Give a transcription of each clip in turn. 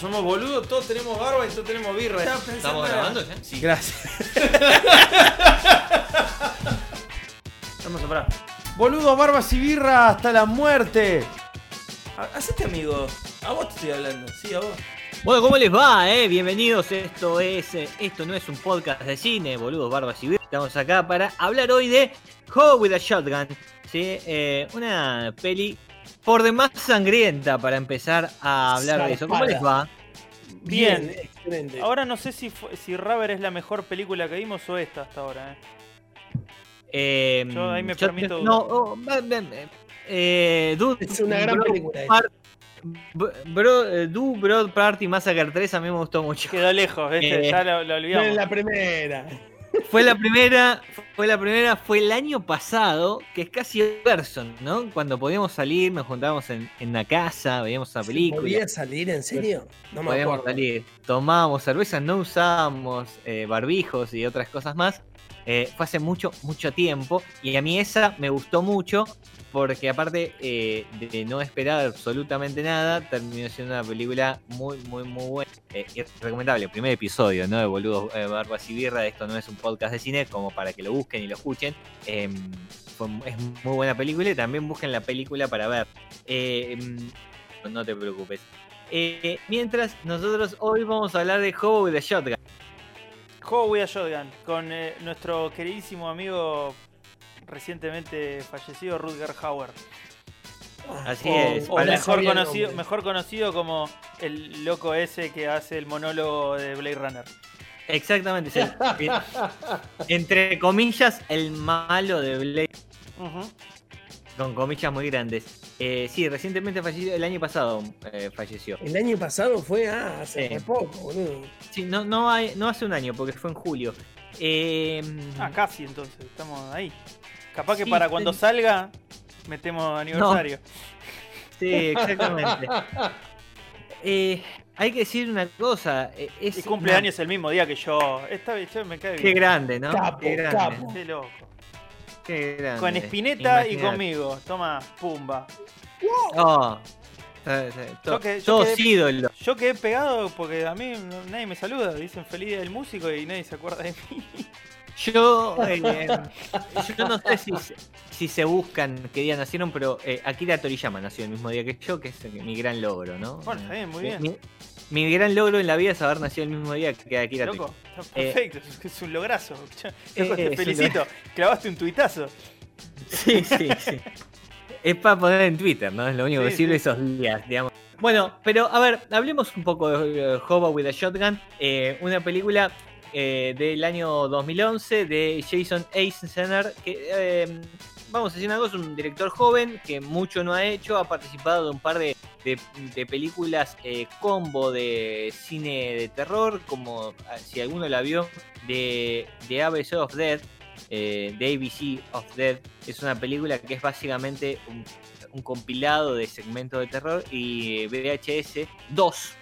Somos boludos, todos tenemos barba y todos tenemos birra. ¿Estamos grabando ya? Sí. Gracias. Vamos a parar. Boludos, barbas y birra hasta la muerte. Ha- Hacete amigo. A vos te estoy hablando. Sí, a vos. Bueno, ¿cómo les va? Eh? Bienvenidos. Esto es eh, esto no es un podcast de cine, boludos, barbas y birra. Estamos acá para hablar hoy de How with a Shotgun. ¿sí? Eh, una peli por demás sangrienta para empezar a hablar de eso. ¿Cómo les va? Bien. excelente. Ahora no sé si, fue- si Rubber es la mejor película que vimos o esta hasta ahora. ¿eh? Eh, Yo ahí me yo- permito No, oh, eh, eh, eh, Dude, es una gran Bro- película. Par- Bro, Bro- eh, Do Broad Party Massacre 3 a mí me gustó mucho. Quedó lejos. Eh, ya lo, lo No olvidamos. es la primera. Fue la primera, fue la primera, fue el año pasado, que es casi person, ¿no? Cuando podíamos salir, nos juntábamos en, en la casa, veíamos una película, ¿Podía salir en serio? No me podíamos acuerdo. salir, tomábamos cerveza, no usábamos eh, barbijos y otras cosas más. Eh, fue hace mucho, mucho tiempo y a mí esa me gustó mucho porque aparte eh, de no esperar absolutamente nada, terminó siendo una película muy, muy, muy buena eh, y recomendable. Primer episodio, ¿no? De Boludos Barbas y Birra. Esto no es un podcast de cine, como para que lo busquen y lo escuchen. Fue- es muy buena película y también busquen la película para ver. Mm, no te preocupes. Mientras, nosotros hoy vamos a hablar de Hobo the Shotgun. Juego with a Shotgun con eh, nuestro queridísimo amigo recientemente fallecido Rutger Hauer. Así O- es. O mejor conocido, nombre. mejor conocido como el loco ese que hace el monólogo de Blade Runner. Exactamente. es el- entre comillas, el malo de Blade. Con comillas muy grandes. Eh, sí, recientemente falleció, el año pasado eh, falleció. El año pasado fue, ah, hace Sí. poco, boludo. Sí, no, no, hay- no hace un año, porque fue en julio. Eh, Ah, casi entonces, estamos ahí. Capaz que para cuando salga metemos aniversario. Sí, exactamente. Eh, hay que decir una cosa. Es Y cumpleaños el mismo día que yo. Esta vez me cae una- Qué bien. grande, ¿no? Capo, qué grande. capo. Qué loco. Qué grande. Con Spinetta y conmigo. Toma, pumba. Oh, to- Yo que- yo todos quedé- ídolos. Yo quedé pegado porque a mí nadie me saluda. Dicen feliz día del músico y nadie se acuerda de mí. Yo, eh, yo no sé si, se- si se buscan qué día nacieron, pero eh, Akira Toriyama nació el mismo día que yo, que es eh, mi gran logro, ¿no? Bueno, está bien, muy Mi- bien. Mi, mi gran logro en la vida es haber nacido el mismo día que Akira Loco, Eh, perfecto. es un lograzo. Eh, te un felicito. Clavaste un tuitazo. Sí, sí, sí. Es para poner en Twitter, ¿no? Es lo único Sí, que sirve sí. esos días, digamos. Bueno, pero a ver, hablemos un poco de eh, Hobo with a Shotgun, eh, una película eh, del año 2011 de Jason Eisenstein, que eh, vamos a decir una cosa, un director joven que mucho no ha hecho, ha participado de un par de, de- de películas eh, combo de cine de terror, como ah, si alguno la vio, de, de ABC of Dead, eh, de ABC of Dead. Es una película que es básicamente un, un compilado de segmentos de terror y VHS 2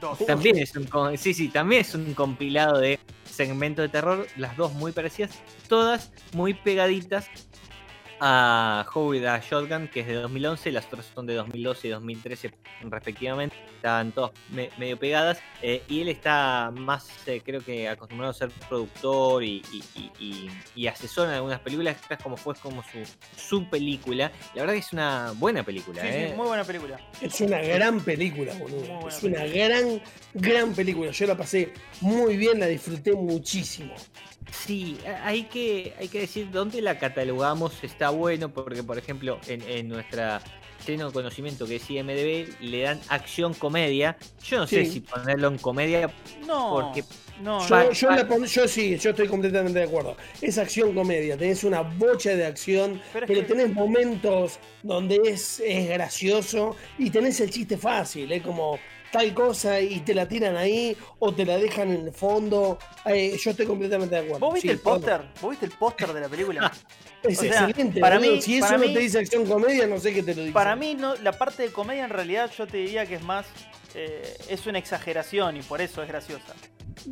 Dos. también es un sí sí también es un compilado de segmentos de terror las dos muy parecidas todas muy pegaditas a Howie the Shotgun que es de 2011 las otras son de 2012 y 2013 respectivamente estaban todas me- medio pegadas eh, y él está más eh, creo que acostumbrado a ser productor y, y- y- y- y asesor en algunas películas esta es como fue como su, su película la verdad que es una buena película Sí, sí, eh. muy buena película. Es una gran película, boludo. Es una gran, gran película. Yo la pasé muy bien, la disfruté muchísimo. Sí, hay que, hay que decir dónde la catalogamos está bueno, porque por ejemplo en, en nuestra pleno conocimiento que es IMDB le dan acción comedia. Yo no sé si ponerlo en comedia No, porque no, Yo, Va- yo va- la pon- yo sí, yo estoy completamente de acuerdo. Es acción comedia, tenés una bocha de acción, Pero pero, que- tenés momentos donde es, es gracioso y tenés el chiste fácil, es como tal cosa y te la tiran ahí o te la dejan en el fondo. Eh, yo estoy completamente de acuerdo. ¿Vos viste Sí, el póster? ¿Vos viste el póster de la película? Es O sea, excelente. para mí- si eso no te dice acción comedia, no sé qué te lo dice. Para mí, no, la parte de comedia en realidad yo te diría que es más. eh, es una exageración y por eso es graciosa.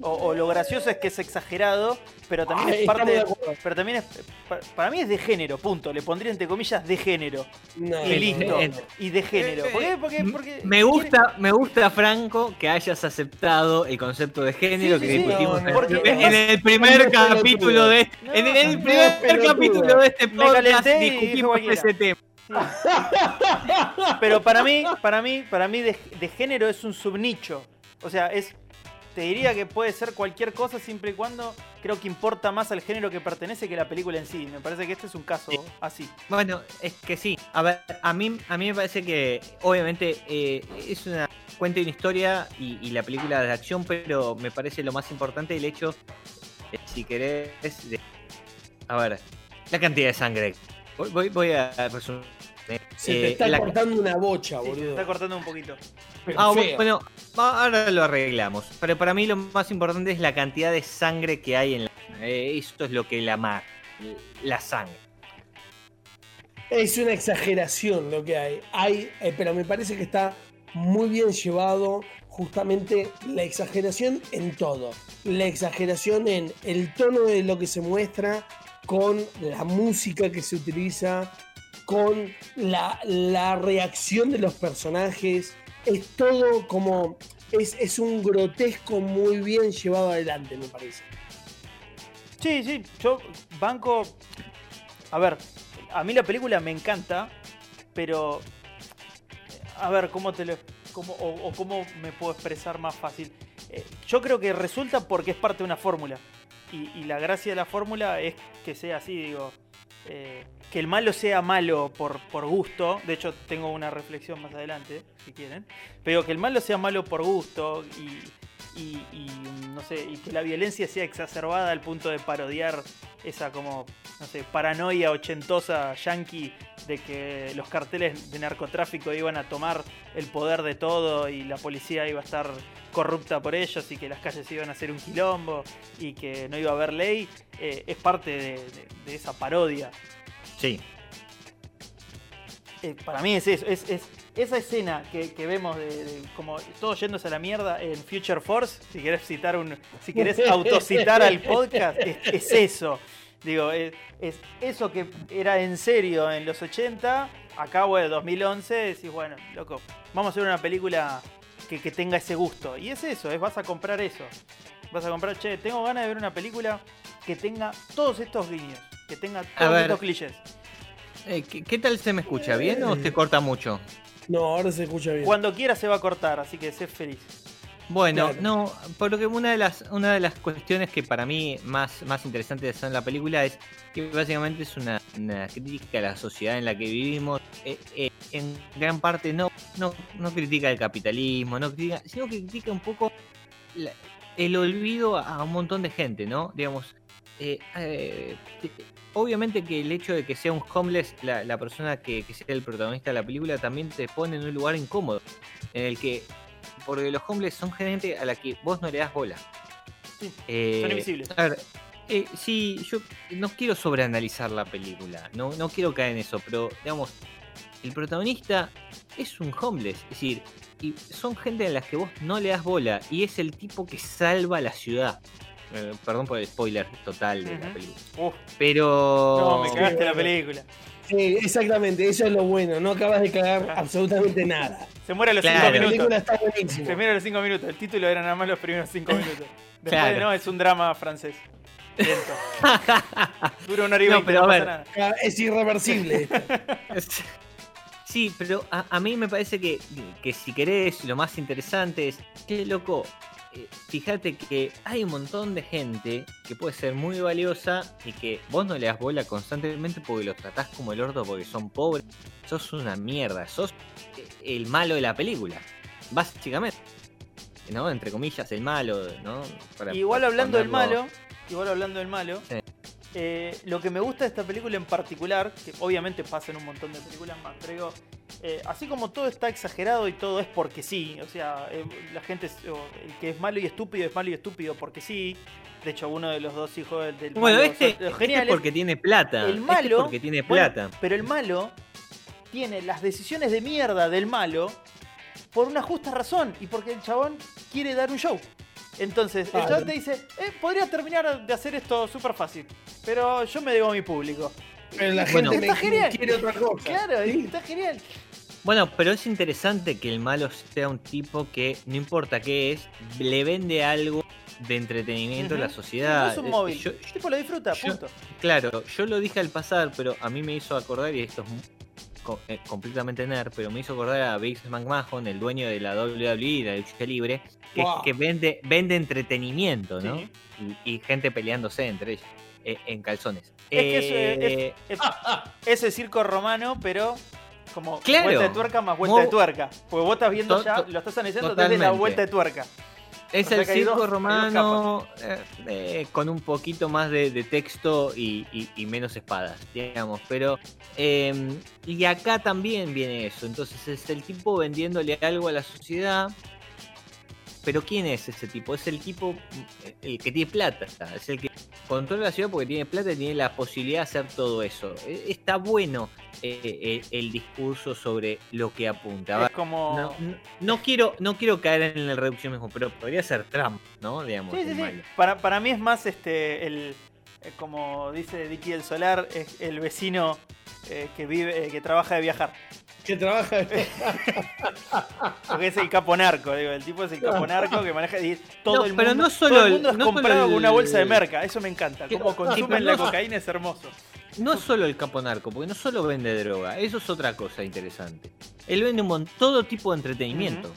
O, o lo gracioso es que es exagerado, pero también es parte. de pero también es. pa- Para mí es de género, punto. Le pondría entre comillas de género. No, y listo. no, eh, no. Y de género. ¿Por qué? Porque, M- porque Me gusta, me gusta, Franco, que hayas aceptado el concepto de género Sí, que sí, discutimos No, en, en el primer capítulo de No, en el primer capítulo de este podcast discutimos ese tema. Pero para mí, para mí, para mí de, de género es un subnicho. O sea, es. Te diría que puede ser cualquier cosa siempre y cuando creo que importa más al género que pertenece que la película en sí. Me parece que este es un caso Sí. así. Bueno, es que sí. A ver, a mí, a mí me parece que obviamente eh, es una cuenta de una historia y, y la película de acción, pero me parece lo más importante el hecho, de, si querés, de, a ver, la cantidad de sangre. Voy, voy, voy a resumir. Se te Eh, está la- cortando una bocha, Sí, se boludo. está cortando un poquito. Pero Ah, feo. bueno, ahora lo arreglamos. Pero para mí lo más importante es la cantidad de sangre que hay en la. eh, esto es lo que la mar, la sangre. Es una exageración lo que hay. Hay, eh, pero me parece que está muy bien llevado justamente la exageración en todo. La exageración en el tono de lo que se muestra, con la música que se utiliza, con la, la reacción de los personajes. Es todo como. Es, es un grotesco muy bien llevado adelante, me parece. Sí, sí, yo banco. A ver, a mí la película me encanta, pero. A ver, ¿cómo te lo. Cómo, o, cómo me puedo expresar más fácil? Eh, yo creo que resulta porque es parte de una fórmula. Y la gracia de la fórmula es que sea así, digo. Eh, que el malo sea malo por, por gusto. De hecho, tengo una reflexión más adelante, si quieren. Pero que el malo sea malo por gusto y, y, y, no sé, y que la violencia sea exacerbada al punto de parodiar esa como, no sé, paranoia ochentosa yankee de que los carteles de narcotráfico iban a tomar el poder de todo y la policía iba a estar corrupta por ellos y que las calles iban a ser un quilombo y que no iba a haber ley, eh, es parte de, de- de esa parodia. Sí. Eh, para mí es eso, es, es esa escena que, que vemos de, de como todos yéndose a la mierda en Future Force, si querés citar un, si querés autocitar al podcast, es, es eso. Digo, es, es eso que era en serio en los 80, acá bueno, 2011, decís, bueno, loco, vamos a hacer una película que, que tenga ese gusto. Y es eso, es vas a comprar eso. Vas a comprar, che, tengo ganas de ver una película que tenga todos estos guiños, que tenga todos estos clichés. Eh, ¿qué, qué tal se me escucha? ¿Bien o se corta mucho? No, ahora se escucha bien. Cuando quiera se va a cortar, así que sé feliz. Bueno, Claro. no, porque una de las una de las cuestiones que para mí más, más interesantes son la película es que básicamente es una, una crítica a la sociedad en la que vivimos. Eh, eh, en gran parte no, no, no critica el capitalismo, no critica, sino que critica un poco la- el olvido a, a un montón de gente, ¿no? Digamos, eh, eh, obviamente que el hecho de que sea un homeless, la, la persona que, que sea el protagonista de la película, también te pone en un lugar incómodo, en el que porque los homeless son gente a la que vos no le das bola. Sí, Eh, son invisibles. A ver, eh, sí, yo no quiero sobreanalizar la película, no, no quiero caer en eso, pero digamos, el protagonista es un homeless, es decir, y son gente a las que vos no le das bola, y es el tipo que salva la ciudad. Eh, perdón por el spoiler total de la película. Uf, Pero. no, me cagaste la bueno. película. Sí, exactamente, eso es lo bueno. No acabas de cagar absolutamente nada. Se muere a los Claro. La 5 película minutos. está buenísima. Se muere a los 5 minutos. El título era nada más los primeros 5 minutos. Después Claro. no, es un drama francés. Dura una hora y No, pero no a pasa ver. nada. Ah, Es irreversible. Sí, pero a, a mí me parece que, que si querés, lo más interesante es, che, loco, fíjate que hay un montón de gente que puede ser muy valiosa y que vos no le das bola constantemente porque los tratás como el orto porque son pobres. Sos una mierda, sos eh, el malo de la película, básicamente. ¿No? Entre comillas, el malo, ¿no? Para- Igual hablando del malo, igual hablando del malo, Sí. Eh, lo que me gusta de esta película en particular, que obviamente pasa en un montón de películas más, pero digo, eh, así como todo está exagerado y todo es porque sí, o sea, eh, la gente, es- o el que es malo y estúpido es malo y estúpido porque sí. De hecho, uno de los dos hijos del, del Bueno, malo este, son este geniales. porque tiene plata. El Este malo. porque tiene bueno, plata. pero el malo tiene las decisiones de mierda del malo por una justa razón y porque el chabón quiere dar un show. Entonces, el chabón te dice, eh, podría terminar de hacer esto súper fácil, pero yo me debo a mi público. Pero la Bueno. gente Está me genial. quiere otra cosa. Claro, Sí. está genial. Bueno, pero es interesante que el malo sea un tipo que, no importa qué es, le vende algo de entretenimiento a la sociedad. Es un Eh, móvil. yo- el tipo lo disfruta, yo- punto. claro, yo lo dije al pasar, pero a mí me hizo acordar, y esto es completamente nerd, pero me hizo acordar a Vince McMahon, el dueño de la WWE, de la lucha libre, que, Wow. que vende, vende entretenimiento, ¿no? Sí. Y, y gente peleándose entre ellos, eh, en calzones. Es que es, Eh, Es, ese circo romano, pero como Claro. vuelta de tuerca más vuelta Mo- de tuerca. Porque vos estás viendo To- ya, lo estás analizando desde la totalmente. vuelta de tuerca. Es O sea el circo dos romano eh, eh, con un poquito más de, de texto y, y- y menos espadas, digamos. Pero. eh, y acá también viene eso. Entonces es el tipo vendiéndole algo a la sociedad. Pero ¿quién es ese tipo? Es el tipo, mm, el que tiene plata. Es el que controla la ciudad porque tiene plata y tiene la posibilidad de hacer todo eso. Eh, Está bueno eh, eh, el discurso sobre lo que apunta. Es como. no, no- no quiero, no quiero caer en el reduccionismo, pero podría ser Trump, ¿no? Digamos, Sí, sí, sí. Para, para mí es más este el eh, como dice Dicky del Solar, es el vecino eh, que vive, eh, que trabaja de viajar. Que trabaja. Porque es el capo narco, digo, el tipo es el capo narco que maneja y todo No, el pero mundo, no solo todo el el- mundo es no solo comprado el- con una bolsa de merca, eso me encanta. Que- Cómo sí, consumen la cocaína es hermoso. No es solo el capo narco, porque no solo vende droga, eso es otra cosa interesante. Él vende un mon- todo tipo de entretenimiento.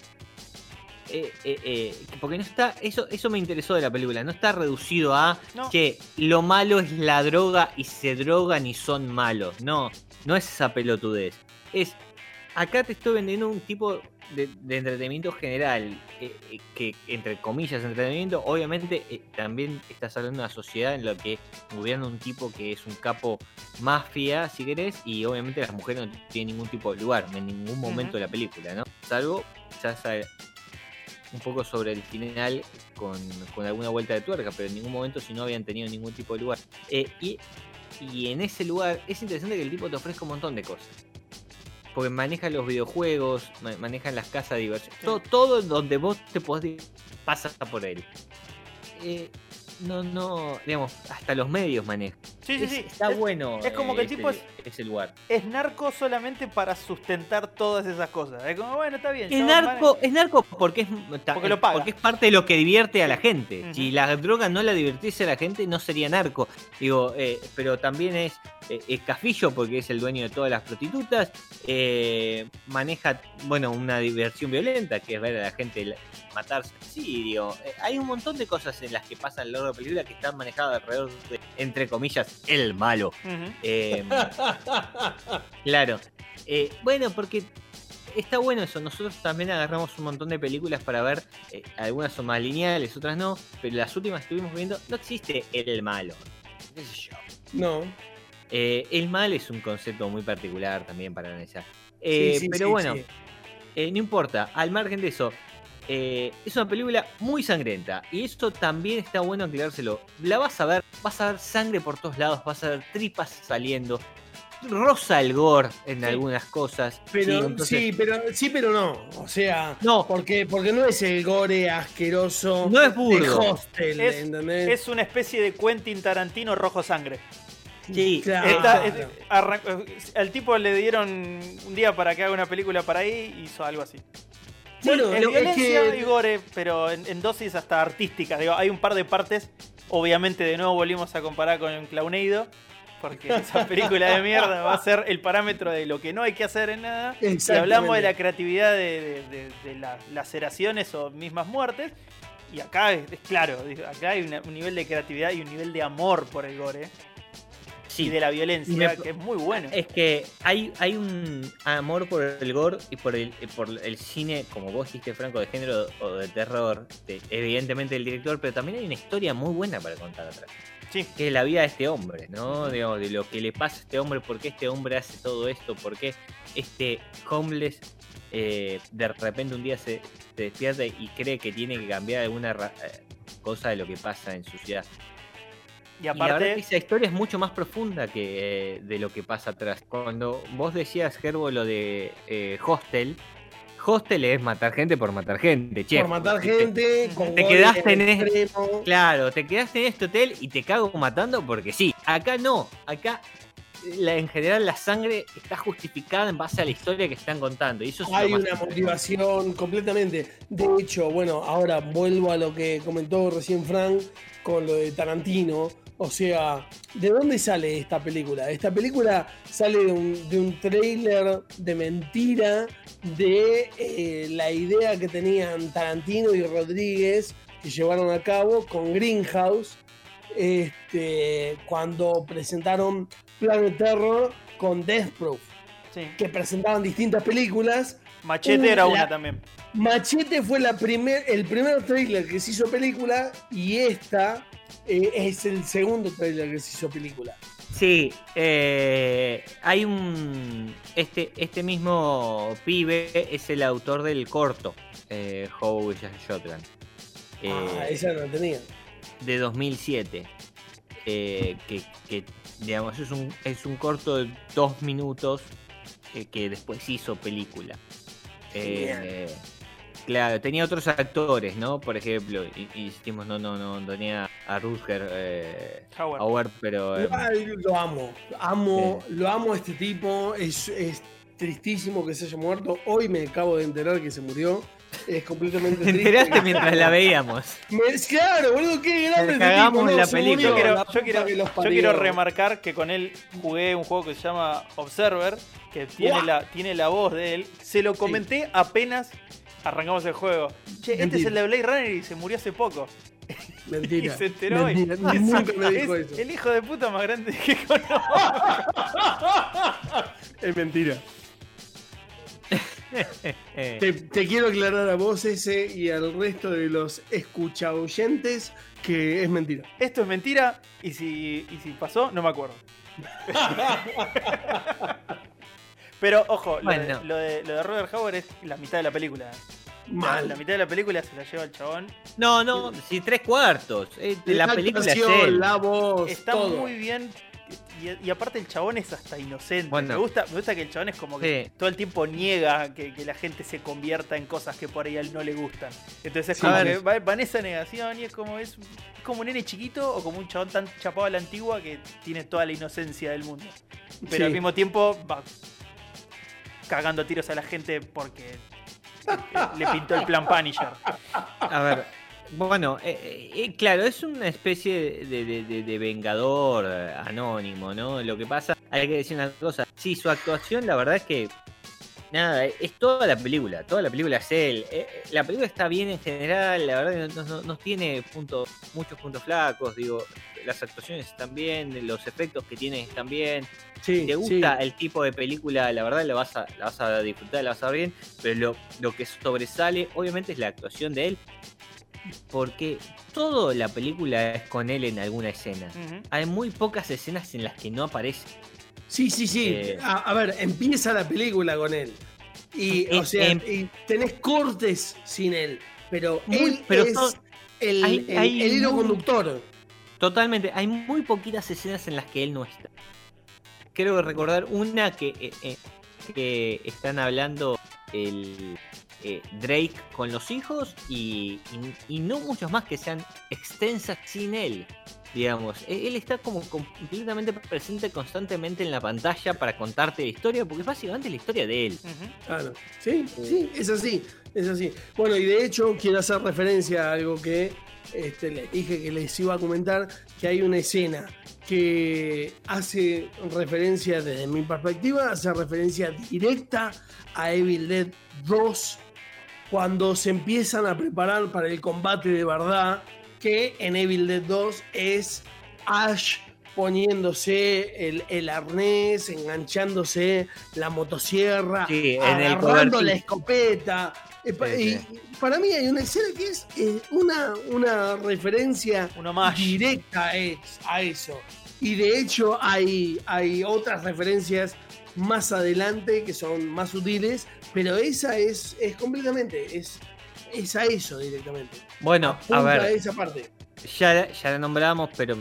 Eh, eh, eh, porque no está, eso, eso me interesó de la película, no está reducido a No. que lo malo es la droga y se drogan y son malos. No, no es esa pelotudez. Es, acá te estoy vendiendo un tipo de, de entretenimiento general, que entre comillas entretenimiento, obviamente también estás hablando de una sociedad en la que gobierna un tipo que es un capo mafia, si querés, y obviamente las mujeres no tienen ningún tipo de lugar en ningún momento de la película, ¿no? Salvo quizás un poco sobre el final con, con alguna vuelta de tuerca, pero en ningún momento si no habían tenido ningún tipo de lugar. Eh, y, y en ese lugar es interesante que el tipo te ofrezca un montón de cosas. Porque maneja los videojuegos, ma- maneja las casas de diversión. Todo, todo donde vos te podés di- pasa por él. Eh, no, no, digamos, hasta los medios maneja. Sí, sí, Es- sí. Está es, bueno. es como que el tipo es- ese lugar. es narco solamente para sustentar todas esas cosas. Es como, bueno, está bien. Es narco, es narco porque es, Porque lo paga. porque es parte de lo que divierte a la gente. Si la droga no la divirtiese a la gente, no sería narco. Digo, eh, pero también es, es cafillo porque es el dueño de todas las prostitutas. eh, maneja, bueno, una diversión violenta, que es ver a la gente matarse. Sí, digo, eh, hay un montón de cosas en las que pasan a lo largo de la película que están manejadas alrededor de, entre comillas, el malo. Eh, claro. Eh, bueno, porque está bueno eso. Nosotros también agarramos un montón de películas para ver. eh, algunas son más lineales, otras no. Pero las últimas que estuvimos viendo, no existe el malo. ¿Qué sé yo? No. Eh, el mal es un concepto muy particular también para analizar. Eh, Sí, sí, pero sí, bueno, sí. eh, no importa. Al margen de eso. eh, es una película muy sangrienta y esto también está bueno aclarárselo. La vas a ver, vas a ver sangre por todos lados, vas a ver tripas saliendo, rosa el gore en Sí. algunas cosas. Pero Sí, pero sí, pero no. O sea, No, porque, porque no es el gore asqueroso No es de. Hostel, Es- ¿entendés? Es una especie de Quentin Tarantino rojo sangre. Sí, Claro. Esta- es- arran- al tipo le dieron un día para que haga una película para ahí y hizo algo así. Bueno, es lo- es violencia que- y gore, pero en, en dosis hasta artísticas. Digo, hay un par de partes. Obviamente, de nuevo volvimos a comparar con Clownado. Porque esa película de mierda va a ser el parámetro de lo que no hay que hacer en nada. Si Exactamente. hablamos de la creatividad de, de- de- de las laceraciones o mismas muertes. Y acá es, es claro, acá hay una- un nivel de creatividad y un nivel de amor por el gore. Sí. y de la violencia, Me- que es muy bueno. Es que hay, hay un amor por el gore y por el, por el cine, como vos dijiste, Franco, de género o de terror, de- evidentemente del director, pero también hay una historia muy buena para contar atrás. Sí. Que es la vida de este hombre, ¿no? Digamos, de lo que le pasa a este hombre, por qué este hombre hace todo esto, por qué este homeless eh, de repente un día se, se despierta y cree que tiene que cambiar alguna eh, cosa de lo que pasa en su ciudad. Y Y la verdad aparte, que esa historia es mucho más profunda que eh, de lo que pasa atrás. Cuando vos decías, Gerbo, lo de eh, Hostel, Hostel es matar gente por matar gente, che. Por matar Te- gente, con te quedaste en es- extremo. Claro, te quedaste en este hotel y te cago matando porque sí. Acá no, acá la- en general la sangre está justificada en base a la historia que están contando. Y eso es Hay una motivación completamente. De hecho, bueno, ahora vuelvo a lo que comentó recién Frank con lo de Tarantino. O sea, ¿de dónde sale esta película? Esta película sale de un, de un trailer de mentira de eh, la idea que tenían Tarantino y Rodríguez que llevaron a cabo con Greenhouse este, cuando presentaron Planet Terror con Death Proof, sí. que presentaban distintas películas Machete era la- una también. Machete fue la primer, el primer trailer que se hizo película y esta eh, es el segundo trailer que se hizo película. Sí, eh, hay un. Este, este mismo pibe es el autor del corto, eh, How We Shot Shotgun. eh, ah, esa no tenía. de 2007. eh, que, que, digamos, es un, es un corto de dos minutos eh, que después hizo película. Eh, claro, tenía otros actores, ¿no? Por ejemplo, y, y dijimos, no, no, no, tenía a Rutger eh, Howard. Pero... eh, Ay, lo amo, amo, lo amo a este tipo. Es, es tristísimo que se haya muerto. Hoy me acabo de enterar que se murió. Es completamente Te triste. enteraste mientras la veíamos. Me- claro, boludo, qué grande cagamos tipo, no, la se película. Yo quiero, la yo, puta quiero, que los yo parió. quiero remarcar que con él jugué un juego que se llama Observer, que tiene la, tiene la voz de él. Se lo comenté apenas arrancamos el juego. Che, este es Mentira. el de Blade Runner y se murió hace poco. Mentira. Y se enteró hoy. Mentira, Nunca me dijo Es eso. el hijo de puta más grande que conozco. Es mentira. Te, te quiero aclarar a vos ese y al resto de los escucha oyentes que es mentira. Esto es mentira y si, y si pasó, no me acuerdo. Pero ojo, lo, de, lo, de, lo de Robert Howard es la mitad de la película. Mal. La mitad de la película se la lleva el chabón. No, no, si tres cuartos. eh, La la película es él. la voz, Está todo. muy bien. Y, y aparte el chabón es hasta inocente. Bueno. Me, gusta, me gusta que el chabón es como que Sí. todo el tiempo niega que, que la gente se convierta en cosas que por ahí a él no le gustan. Entonces es Sí. como que va en esa negación y es como es, es como un nene chiquito o como un chabón tan chapado a la antigua que tiene toda la inocencia del mundo. Pero Sí. al mismo tiempo va cagando tiros a la gente porque le pintó el plan Punisher. A ver, bueno, eh, eh, claro, es una especie de, de- de- de vengador eh, anónimo, ¿no? Lo que pasa, hay que decir una cosa. Sí, su actuación, la verdad es que. Nada, eh, es toda la película, toda la película es él. Eh, eh, La película está bien en general, la verdad que no, no- no tiene puntos, muchos puntos flacos, digo, las actuaciones están bien, los efectos que tiene están bien, Sí, si te gusta sí. el tipo de película, la verdad la vas a, la vas a disfrutar, la vas a ver bien, pero lo, lo que sobresale obviamente es la actuación de él, porque toda la película es con él en alguna escena. Hay muy pocas escenas en las que no aparece. Sí, sí, sí. Eh. A, a ver, empieza la película con él. Y, Eh, o sea, em- y tenés cortes sin él. Pero Muy- él pero es son- el, hay- el- hay el hilo muy- conductor. Totalmente, hay muy poquitas escenas en las que él no está. Creo recordar una que, eh, eh, que están hablando el eh, Drake con los hijos y, y- y no muchos más que sean extensas sin él. Digamos, E- él está como completamente presente constantemente en la pantalla para contarte la historia, porque es básicamente la historia de él. Claro. Sí, sí, es así. Es así. Bueno, y de hecho quiero hacer referencia a algo que este, les dije que les iba a comentar, que hay una escena que hace referencia, desde mi perspectiva, hace referencia directa a Evil Dead 2, cuando se empiezan a preparar para el combate de verdad, que en Evil Dead 2 es Ash poniéndose el, el arnés, enganchándose la motosierra, Sí, agarrando la escopeta. Eh, Sí, y para mí hay una escena que es eh, una, una referencia más. directa a eso. Y de hecho hay, hay otras referencias más adelante que son más sutiles, pero esa es, es completamente, es, es a eso directamente. Bueno, a ver. a esa parte. Ya, ya la nombramos, pero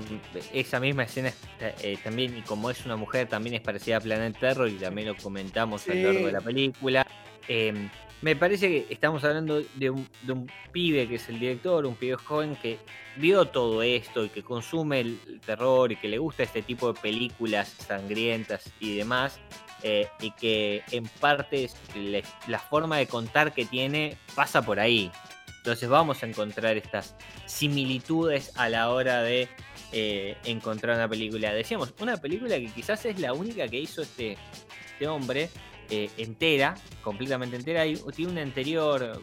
esa misma escena eh, también, y como es una mujer, también es parecida a Planet Terror y también lo comentamos a Sí. lo largo de la película. Eh, me parece que estamos hablando de un, de un pibe que es el director, un pibe joven que vio todo esto y que consume el, terror y que le gusta este tipo de películas sangrientas y demás. eh, y que en parte le- la forma de contar que tiene pasa por ahí. Entonces vamos a encontrar estas similitudes a la hora de eh, encontrar una película. Decíamos, una película que quizás es la única que hizo este, este hombre eh, entera, completamente entera. Y tiene una anterior.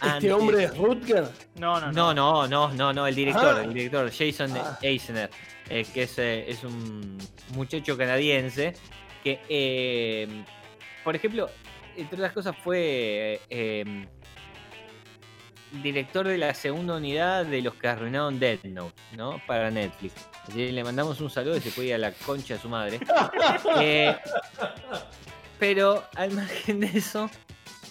Este antes. hombre es Rutger. No, no, No, no, no, no, no, el director, Ah. el director, Jason Ah. Eisner, eh, que es, eh, es un muchacho canadiense que, eh, por ejemplo, entre otras cosas fue eh, director de la segunda unidad de los que arruinaron Death Note, ¿no? Para Netflix. Así que le mandamos un saludo y se puede ir a la concha de su madre. Eh, pero al margen de eso,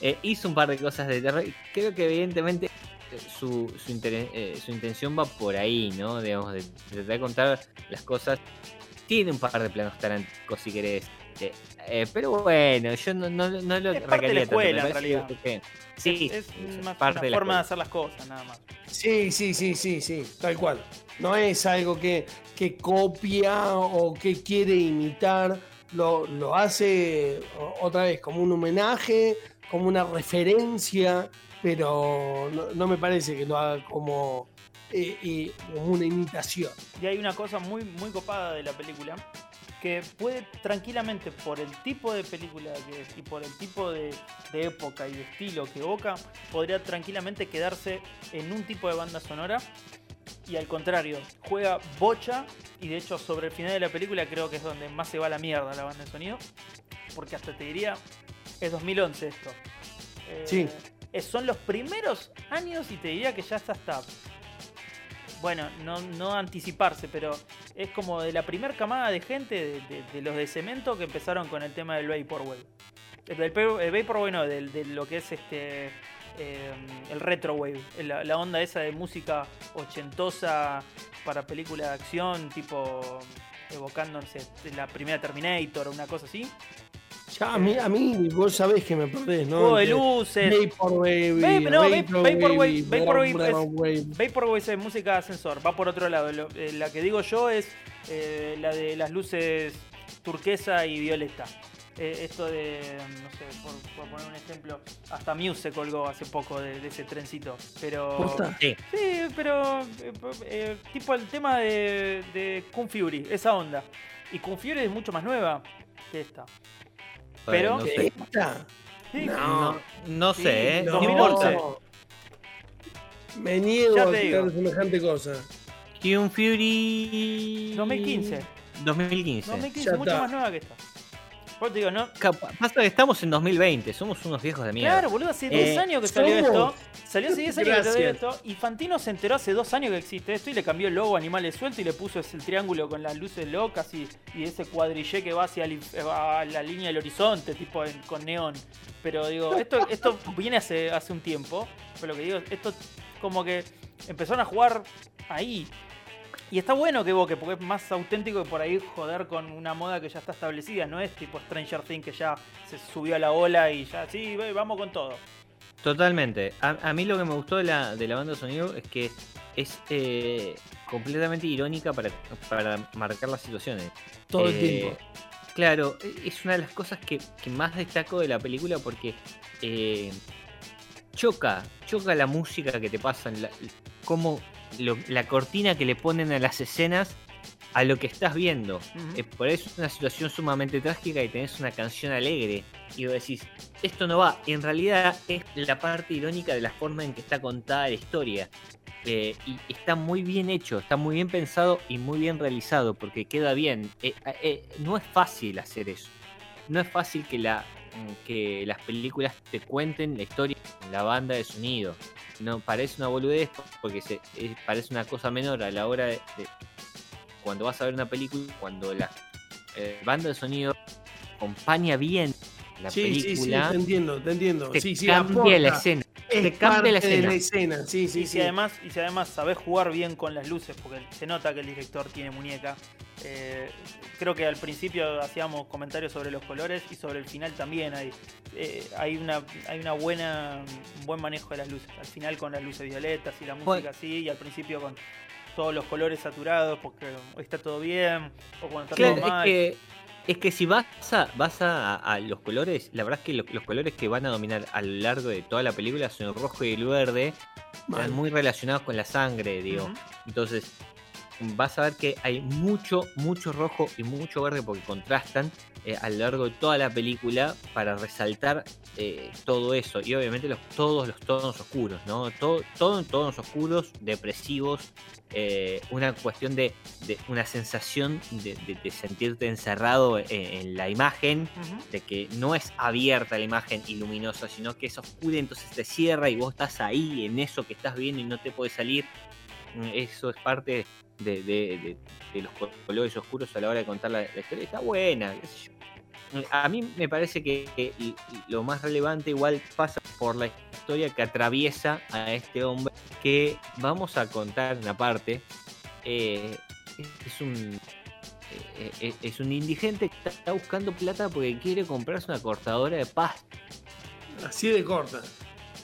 eh, hizo un par de cosas de terror. Creo que evidentemente su, su, inter- eh, su intención va por ahí, ¿no? Digamos, de, tratar de contar las cosas. Tiene un par de planos taranticos, si querés. eh, eh, pero bueno, yo no, no, no lo Es parte de la tanto, escuela, en parece realidad. que- sí, es, una, parte una de la forma de hacer las cosas, nada más. Sí, sí, sí, sí, sí, tal cual. No es algo que, que copia o que quiere imitar, lo, hace otra vez como un homenaje, como una referencia, pero no, me parece que lo haga como, eh, eh, como una imitación. Y hay una cosa muy, muy copada de la película que puede tranquilamente, por el tipo de película que es y por el tipo de, de época y de estilo que evoca, podría tranquilamente quedarse en un tipo de banda sonora. Y al contrario, juega bocha. Y de hecho, sobre el final de la película, creo que es donde más se va la mierda la banda de sonido. Porque hasta te diría, es 2011 esto. Eh, Sí. son los primeros años y te diría que ya está hasta bueno, no, no anticiparse, pero es como de la primer camada de gente, de, de- de los de cemento, que empezaron con el tema del Vaporwave. Eh, Del el Vaporwave no, de lo que es este eh, el Retrowave, la, la onda esa de música ochentosa para película de acción, tipo evocando, la primera Terminator o una cosa así. Ya, a mí, a mí vos sabés que me perdés, ¿no? Juego de luces. Vaporwave, Vape- no, Vaporwave- Vaporwave es- Vaporwave. Es música de ascensor, va por otro lado. Lo- eh, la que digo yo es eh, la de las luces turquesa y violeta. Eh, esto de, no sé, por, por poner un ejemplo, hasta Muse se colgó hace poco de, de ese trencito. Pero. ¿Posta? Sí. Sí, pero. eh, eh, tipo el tema de, de Kung Fury, esa onda. Y Kung Fury es mucho más nueva que esta. Pero- no sé. No. No, no Sí, sé, ¿eh? no. No 2011. importa. Me niego a quitar semejante cosa. Kung Fury. 2015. 2015. 2015, Ya mucho está. más nueva que esta. Por te digo, no, Pasa que estamos en 2020, somos unos viejos de mierda. Claro, boludo, hace Eh, 10 años que salió esto. Salió hace 10 años que salió esto. Y Fantino se enteró hace 2 años que existe esto y le cambió el logo Animales Sueltos y le puso ese triángulo con las luces locas y, y ese cuadrillé que va hacia el a la línea del horizonte, tipo en- con neón. Pero digo, esto, esto viene hace, hace un tiempo. Pero lo que digo, esto como que empezaron a jugar ahí. Y está bueno que evoque, porque es más auténtico que por ahí joder con una moda que ya está establecida, no es tipo Stranger Things que ya se subió a la ola y ya, sí, vamos con todo. Totalmente. A, a mí lo que me gustó de la, de la banda de sonido es que es eh, completamente irónica para, para marcar las situaciones. Todo el Eh, tiempo. Claro, e- es una de las cosas que, que más destaco de la película porque eh, choca, choca la música que te pasan, la, cómo lo- la cortina que le ponen a las escenas a lo que estás viendo. Eh, por eso es una situación sumamente trágica y tenés una canción alegre. Y vos decís, esto no va. En realidad es la parte irónica de la forma en que está contada la historia. eh, y está muy bien hecho, está muy bien pensado y muy bien realizado, porque queda bien. Eh, no es fácil hacer eso. No es fácil que, la, que las películas te cuenten la historia en la banda de sonido. No parece una boludez porque se, parece una cosa menor a la hora de, de- cuando vas a ver una película, cuando la eh, banda de sonido acompaña bien la Sí, sí, sí, película, te entiendo, te entiendo. te sí, sí, cambia aporta. la escena. Es te cambia la de escena. la escena. Sí, sí, y, sí. si además, y si además sabés jugar bien con las luces, porque se nota que el director tiene muñeca. eh, creo que al principio hacíamos comentarios sobre los colores y sobre el final también hay, eh, hay una hay una buena un buen manejo de las luces. Al final con las luces violetas y la música Bueno. así, y al principio con todos los colores saturados porque está todo bien, o cuando está Claro, todo es mal. que, es que si vas a, vas a, a los colores, la verdad es que lo- los colores que van a dominar a lo largo de toda la película son el rojo y el verde, están muy relacionados con la sangre, digo. Entonces, vas a ver que hay mucho, mucho rojo y mucho verde porque contrastan eh, a lo largo de toda la película para resaltar eh, todo eso. Y obviamente los, todos los tonos oscuros, ¿no? Todo, todo en tonos oscuros, depresivos, eh, una cuestión de, de una sensación de, de- de sentirte encerrado en, en la imagen, de que no es abierta la imagen y luminosa, sino que es oscura, y entonces te cierra y vos estás ahí en eso que estás viendo y no te puedes salir. Mm, Eso es parte de, los co- colores oscuros a la hora de contar la, historia. Está buena, A mí me parece que, lo más relevante igual pasa por la historia que atraviesa a este hombre que vamos a contar una parte. eh, es un eh, eh, es un indigente que está- buscando plata porque quiere comprarse una cortadora de pasto. Así de corta.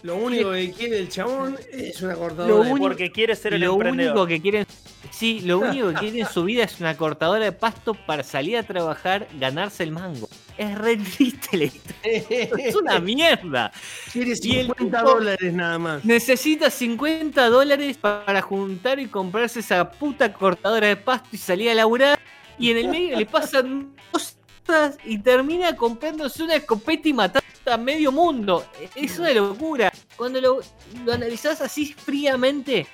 Lo único que quiere el chabón es una cortadora. Lo de- porque quiere ser el Lo emprendedor. único que quieren, sí, lo único que quiere en su vida es una cortadora de pasto para salir a trabajar, ganarse el mango. Es re triste la historia, es una mierda. Quiere Y el 50 tipo- dólares nada más. Necesita 50 dólares para juntar y comprarse esa puta cortadora de pasto y salir a laburar. Y en el medio le pasan cosas y termina comprándose una escopeta y matando a medio mundo. Es una locura. Cuando lo, lo analizás así fríamente,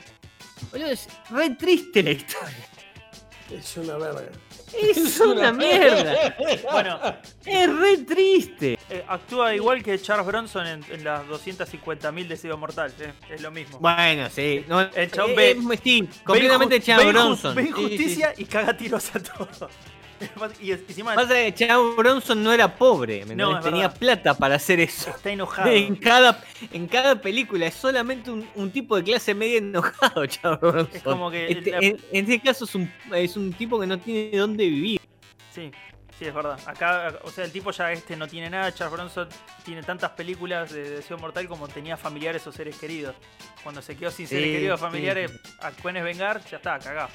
boludo, es re triste la historia. Es una verga. Es una mierda. Bueno, Es re triste. eh, actúa igual que Charles Bronson en, en las 250.000 de Ciudad Mortal. eh, es lo mismo. Bueno, sí. No, El chabón eh, ve- eh, sí, completamente inju- Bronson. Ve Sí, sí, sí. injusticia y caga tiros a todo. Y encima Pasa que Bronson no era pobre, ¿me No, tenía plata para hacer eso. está enojado. En cada, en cada película es solamente un, un tipo de clase media enojado, Chad Bronson. Es como que Este- la- en, en este caso es un, es un tipo que no tiene dónde vivir. Sí, sí, es verdad. Acá, o sea, el tipo ya este no tiene nada. Charles Bronson tiene tantas películas de, de Ciudad Mortal como tenía familiares o seres queridos. Cuando se quedó sin seres Sí, queridos familiares, sí. a Cuenes Vengar, ya está, cagado.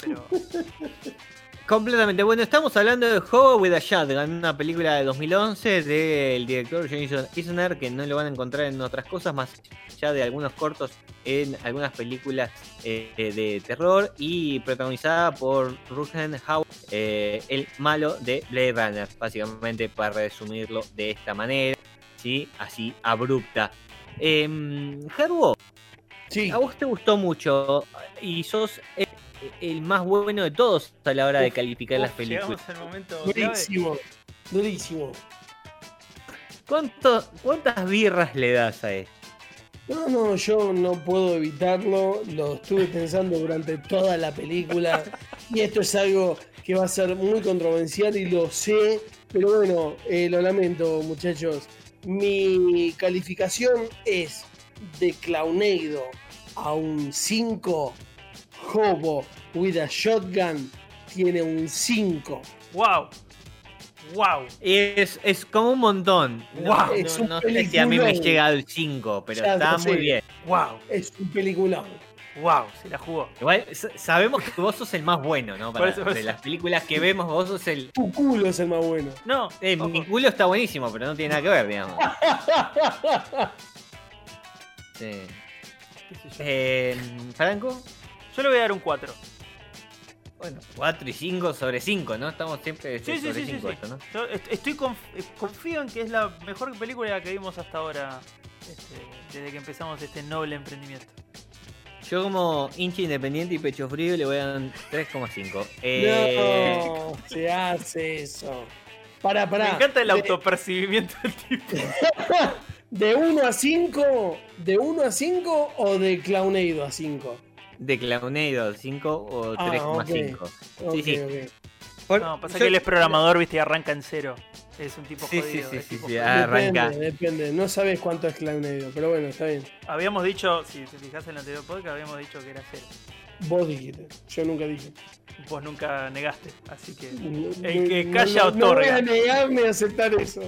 Pero Completamente. Bueno, estamos hablando de Hobo with a Shotgun, una película de 2011 del director Jason Isner, que no lo van a encontrar en otras cosas, más ya de algunos cortos en algunas películas eh, de terror y protagonizada por Rutger Hauer, eh, el malo de Blade Runner, básicamente para resumirlo de esta manera, ¿sí? así abrupta. Eh, Herbo, Sí, a vos te gustó mucho y sos el, más bueno de todos a la hora de Uf, calificar las uf, películas. llegamos al momento clave. durísimo. Durísimo. ¿Cuánto- ¿Cuántas birras le das a esto? No, no, yo no puedo evitarlo. Lo estuve pensando durante toda la película. Y esto es algo que va a ser muy controversial y lo sé. Pero bueno, eh, lo lamento, muchachos. Mi calificación es de Clowneido a un 5. Hobo with a Shotgun tiene un 5. ¡Wow! ¡Wow! Es, es como un montón. No, no- es un no sé si a mí me llega al 5, pero Ya está muy bien. ¡Wow! Es un peliculón. ¡Wow! Se la jugó. Igual sabemos que vos sos el más bueno, ¿no? Para, de las películas que vemos, vos sos el. Tu culo es el más bueno. No, Eh, mi culo está buenísimo, pero no tiene nada que ver, digamos. Sí. qué sé yo. Eh, Franco, Yo le voy a dar un 4. bueno, 4 y 5 sobre 5, ¿no? Estamos siempre Sí, sobre sí, sí, 5 sí. esto, ¿no? Yo est- estoy conf- confío en que es la mejor película que vimos hasta ahora, este, desde que empezamos este noble emprendimiento. Yo como hincha independiente y pecho frío le voy a dar un 3,5. Eh, No, se hace eso. Pará, pará. Me encanta el De- autopercibimiento del tipo. ¿De 1 a 5? ¿De 1 a 5 o de Clownado a 5? De Clownado 5 o Ah, 3,5. Ok, Sí, sí. Por- No, pasa yo- que él es programador, viste, y arranca en cero. Es un tipo Sí, sí, jodido. sí, sí, tipo sí, jodido. ah. Arranca. Depende, depende. No sabes cuánto es Clownado, pero bueno, está bien. Habíamos dicho, si te fijas en el anterior podcast, habíamos dicho que era cero. Vos dijiste, yo nunca dije. Vos nunca negaste, así que. No- El que no- calla no- No voy otorga. a negarme a aceptar eso.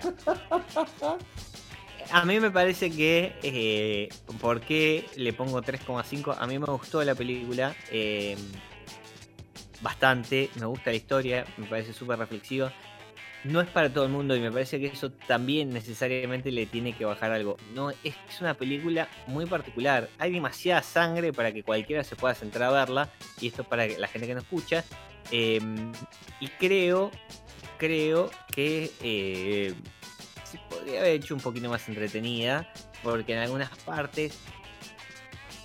A mí me parece que. Eh, ¿Por qué le pongo 3,5? A mí me gustó la película. eh, bastante. Me gusta la historia. Me parece súper reflexiva. No es para todo el mundo y me parece que eso también necesariamente le tiene que bajar algo. No, es, es una película muy particular. Hay demasiada sangre para que cualquiera se pueda sentar a verla. Y esto es para la gente que no escucha. eh, y creo, creo que eh, se podría haber hecho un poquito más entretenida, porque en algunas partes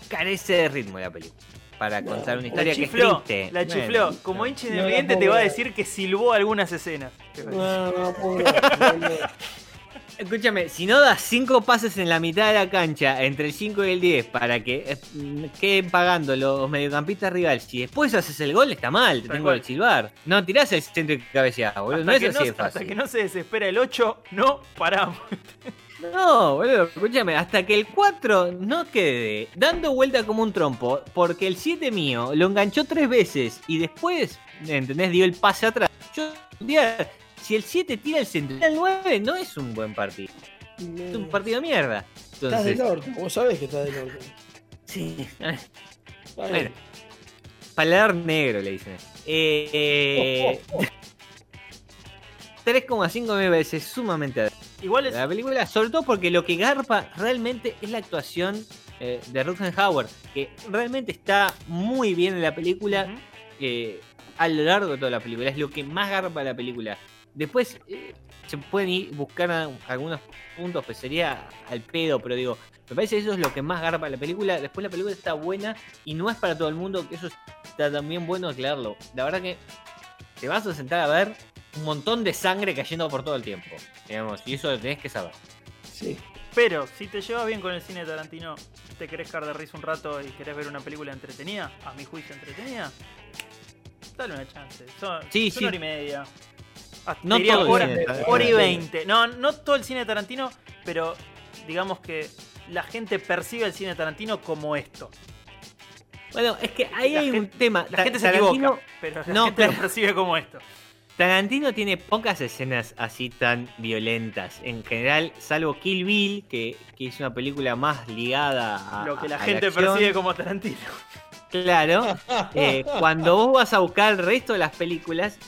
carece de ritmo la película. Para No, contar una historia La que es chifló, triste. la chifló. no. Como hincha No independiente te va a decir que silbó algunas escenas. No, no, no. Escúchame, si no das 5 pases en la mitad de la cancha, entre el 5 y el 10, para que eh, queden pagando los mediocampistas rivales, si después haces el gol, está mal, te tengo que silbar. No tirás el centro y cabeceás, boludo. Hasta, No es así no, de hasta fácil. que no se desespera el 8, no paramos. No, boludo, escúchame, hasta que el 4 no quede dando vuelta como un trompo, porque el 7 mío lo enganchó tres veces y después, ¿entendés? Dio el pase atrás. Yo, día, si el 7 tira el centro y el 9, no es un buen partido. Es un partido de mierda. Estás del orto, vos sabés que estás del orto. sí. Bueno, paladar negro le dicen. Eh, 3,5 me parece sumamente. Igual es. la película, sobre todo porque lo que garpa realmente es la actuación eh, de Howard que realmente está muy bien en la película eh, a lo largo de toda la película. Es lo que más garpa la película. Después eh, se pueden ir buscar a- algunos puntos, pues sería al pedo, pero digo, me parece que eso es lo que más garpa la película. Después la película está buena y no es para todo el mundo, que eso está también bueno aclararlo. La verdad que te vas a sentar a ver un montón de sangre cayendo por todo el tiempo, digamos, y eso lo tenés que saber. Sí. Pero si te llevas bien con el cine de Tarantino, te querés caer de risa un rato y querés ver una película entretenida, a mi juicio entretenida, dale una chance. Son, Sí, son sí. hora y media. Hasta No todo el hora, cine de Tarantino. hora y veinte. No, no todo el cine de Tarantino, pero digamos que la gente percibe el cine de Tarantino como esto. Bueno, es que ahí La hay un tema. La gente se Tarantino- equivoca, pero la No, gente lo percibe como esto. Tarantino tiene pocas escenas así tan violentas. En general, salvo Kill Bill, que, que es una película más ligada a. Lo que la gente percibe como Tarantino. Claro. eh, cuando vos vas a buscar el resto de las películas,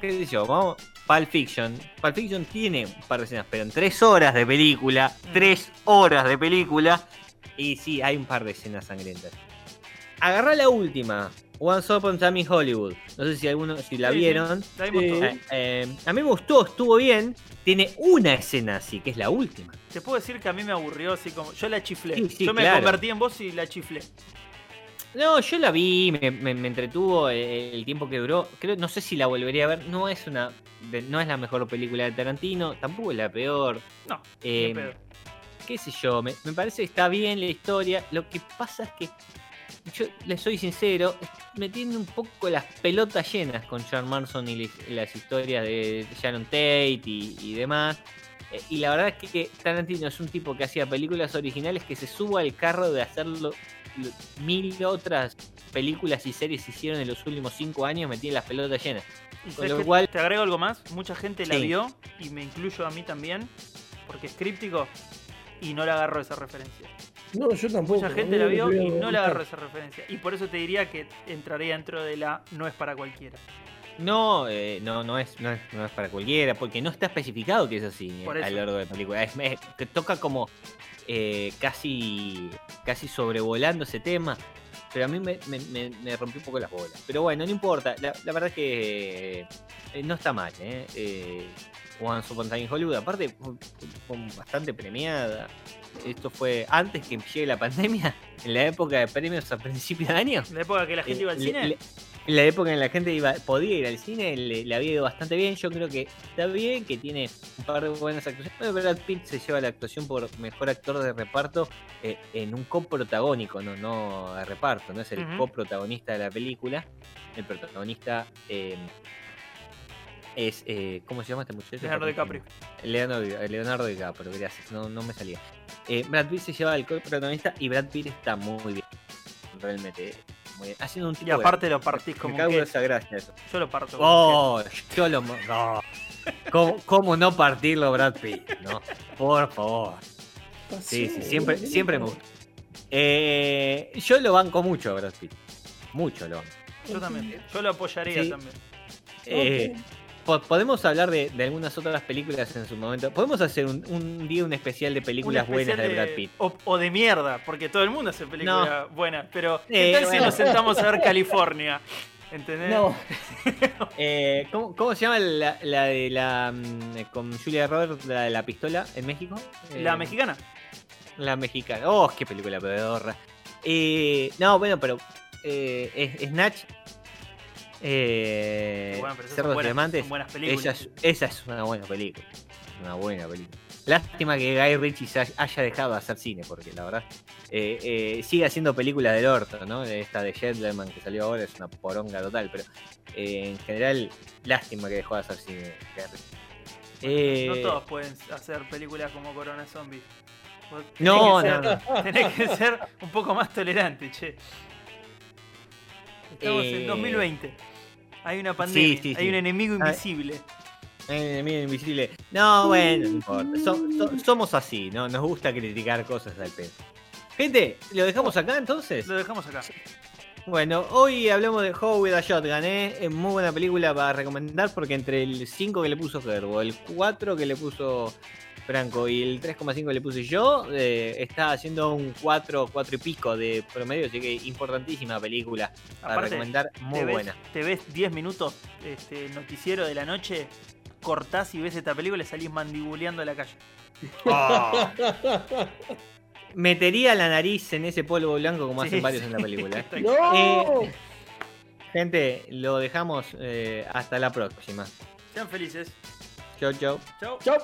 qué sé yo, vamos. Pulp Fiction. Pulp Fiction tiene un par de escenas, pero en tres horas de película, Mm. tres horas de película, y sí, hay un par de escenas sangrientas. Agarrá la última, Once Upon a Time in Hollywood. No sé si alguno, si la Sí, vieron. Sí. Eh, eh, a mí me gustó, estuvo bien. Tiene una escena así, que es la última. Te puedo decir que a mí me aburrió así como. Yo la chiflé. Sí, yo me convertí en vos y la chiflé. No, yo la vi, me, me- me entretuvo el tiempo que duró. Creo, no sé si la volvería a ver. No es una, no es la mejor película de Tarantino, tampoco es la peor. No, Eh, qué sé yo, me, me parece que está bien la historia. Lo que pasa es que, yo le soy sincero, me tienen un poco las pelotas llenas con Sean Manson y les- las historias de Sharon Tate y, y demás. Eh, y la verdad es que, Tarantino es un tipo que hacía películas originales que se suba al carro de hacerlo lo- mil otras películas y series se hicieron en los últimos cinco años, me tienen las pelotas llenas. Y con lo cual- te agrego algo más. Mucha gente la vio y me incluyo a mí también. Porque es críptico y no le agarro esa referencia. No, yo tampoco. Mucha gente la vio y no le agarro esa referencia. Y por eso te diría que entraría dentro de la no es para cualquiera. No, eh, no, no es, no es, no es para cualquiera, porque no está especificado que es así eh, a lo largo de la película. Es, es- que toca como eh, casi, casi sobrevolando ese tema, pero a mí me, me- me- me rompió un poco las bolas. Pero bueno, no importa, la, la verdad es que eh, no está mal, ¿eh? eh Once Upon Time Hollywood, aparte fue, bastante premiada. esto fue antes que llegue la pandemia, en la época de premios a principios de año. En la época que la gente Eh, iba al cine. le- en la época en la gente iba, podía ir al cine, le, le había ido bastante bien. Yo creo que está bien, que tiene un par de buenas actuaciones. Bueno, Brad Pitt se lleva la actuación por mejor actor de reparto eh, en un coprotagónico, no, no de reparto, no es el coprotagonista de la película. El protagonista eh, es. eh, ¿Cómo se llama este muchacho? Leonardo DiCaprio. Leonardo, Leonardo DiCaprio, gracias, no, no me salía. Eh, Brad Pitt se lleva el protagonista y Brad Pitt está muy bien. Realmente, muy bien. Haciendo un tipo Y aparte lo partís me como cago que. en esa gracia eso. Yo lo parto. como Oh, yo lo. no. ¿Cómo, cómo no partirlo, Brad Pitt? No, por favor. Sí, sí, siempre, siempre me gusta. Eh, yo lo banco mucho a Brad Pitt. Mucho lo banco. Yo también. Yo lo apoyaría Sí. también. Eh, po- Podemos hablar de, de algunas otras películas en su momento. Podemos hacer un, un día un especial de películas buenas de Brad Pitt. O, o de mierda, porque todo el mundo hace películas buenas. Pero, ¿qué Eh, tal si nos sentamos a ver California? ¿Entendés? No, Eh, ¿cómo, cómo se llama la, la de la mm, con Julia Roberts, la de la pistola en México? La Eh, mexicana. La mexicana. Oh, qué película pedorra. Eh, no, bueno, pero eh, Snatch. Eh, Bueno, pero buenas- Diamantes. Esa es, una buena película. Una buena película. Lástima que Guy Ritchie haya- dejado de hacer cine, porque la verdad eh, eh, sigue haciendo películas del orto, ¿no? Esta de Gentleman que salió ahora es una poronga total, pero eh, en general, lástima que dejó de hacer cine. Eh, No todos pueden hacer películas como Corona tenés No, que no, ser- Tenés que ser un poco más tolerante, che. Estamos Eh, en 2020. Hay una pandemia, sí, hay sí. un enemigo invisible. Eh, enemigo invisible. No, bueno, no importa. So- so- somos así, ¿no? Nos gusta criticar cosas al pedo. Gente, ¿lo dejamos acá entonces? Lo dejamos acá. Bueno, hoy hablamos de How with a Shotgun, ¿eh? Es muy buena película para recomendar porque entre el 5 que le puso Gerbo, el 4 que le puso Franco y el 3,5 que le puse yo, eh, está haciendo un 4, 4 y pico de promedio, así que importantísima película para Aparte, recomendar, muy te ves, buena. Te ves 10 minutos este, noticiero de la noche, cortás y ves esta película y salís mandibuleando a la calle. Metería la nariz en ese polvo blanco como Sí, hacen varios sí. en la película. ¿eh? no. Eh, Gente, lo dejamos eh, hasta la próxima. Sean felices. Chau, chau. Chao. Chau.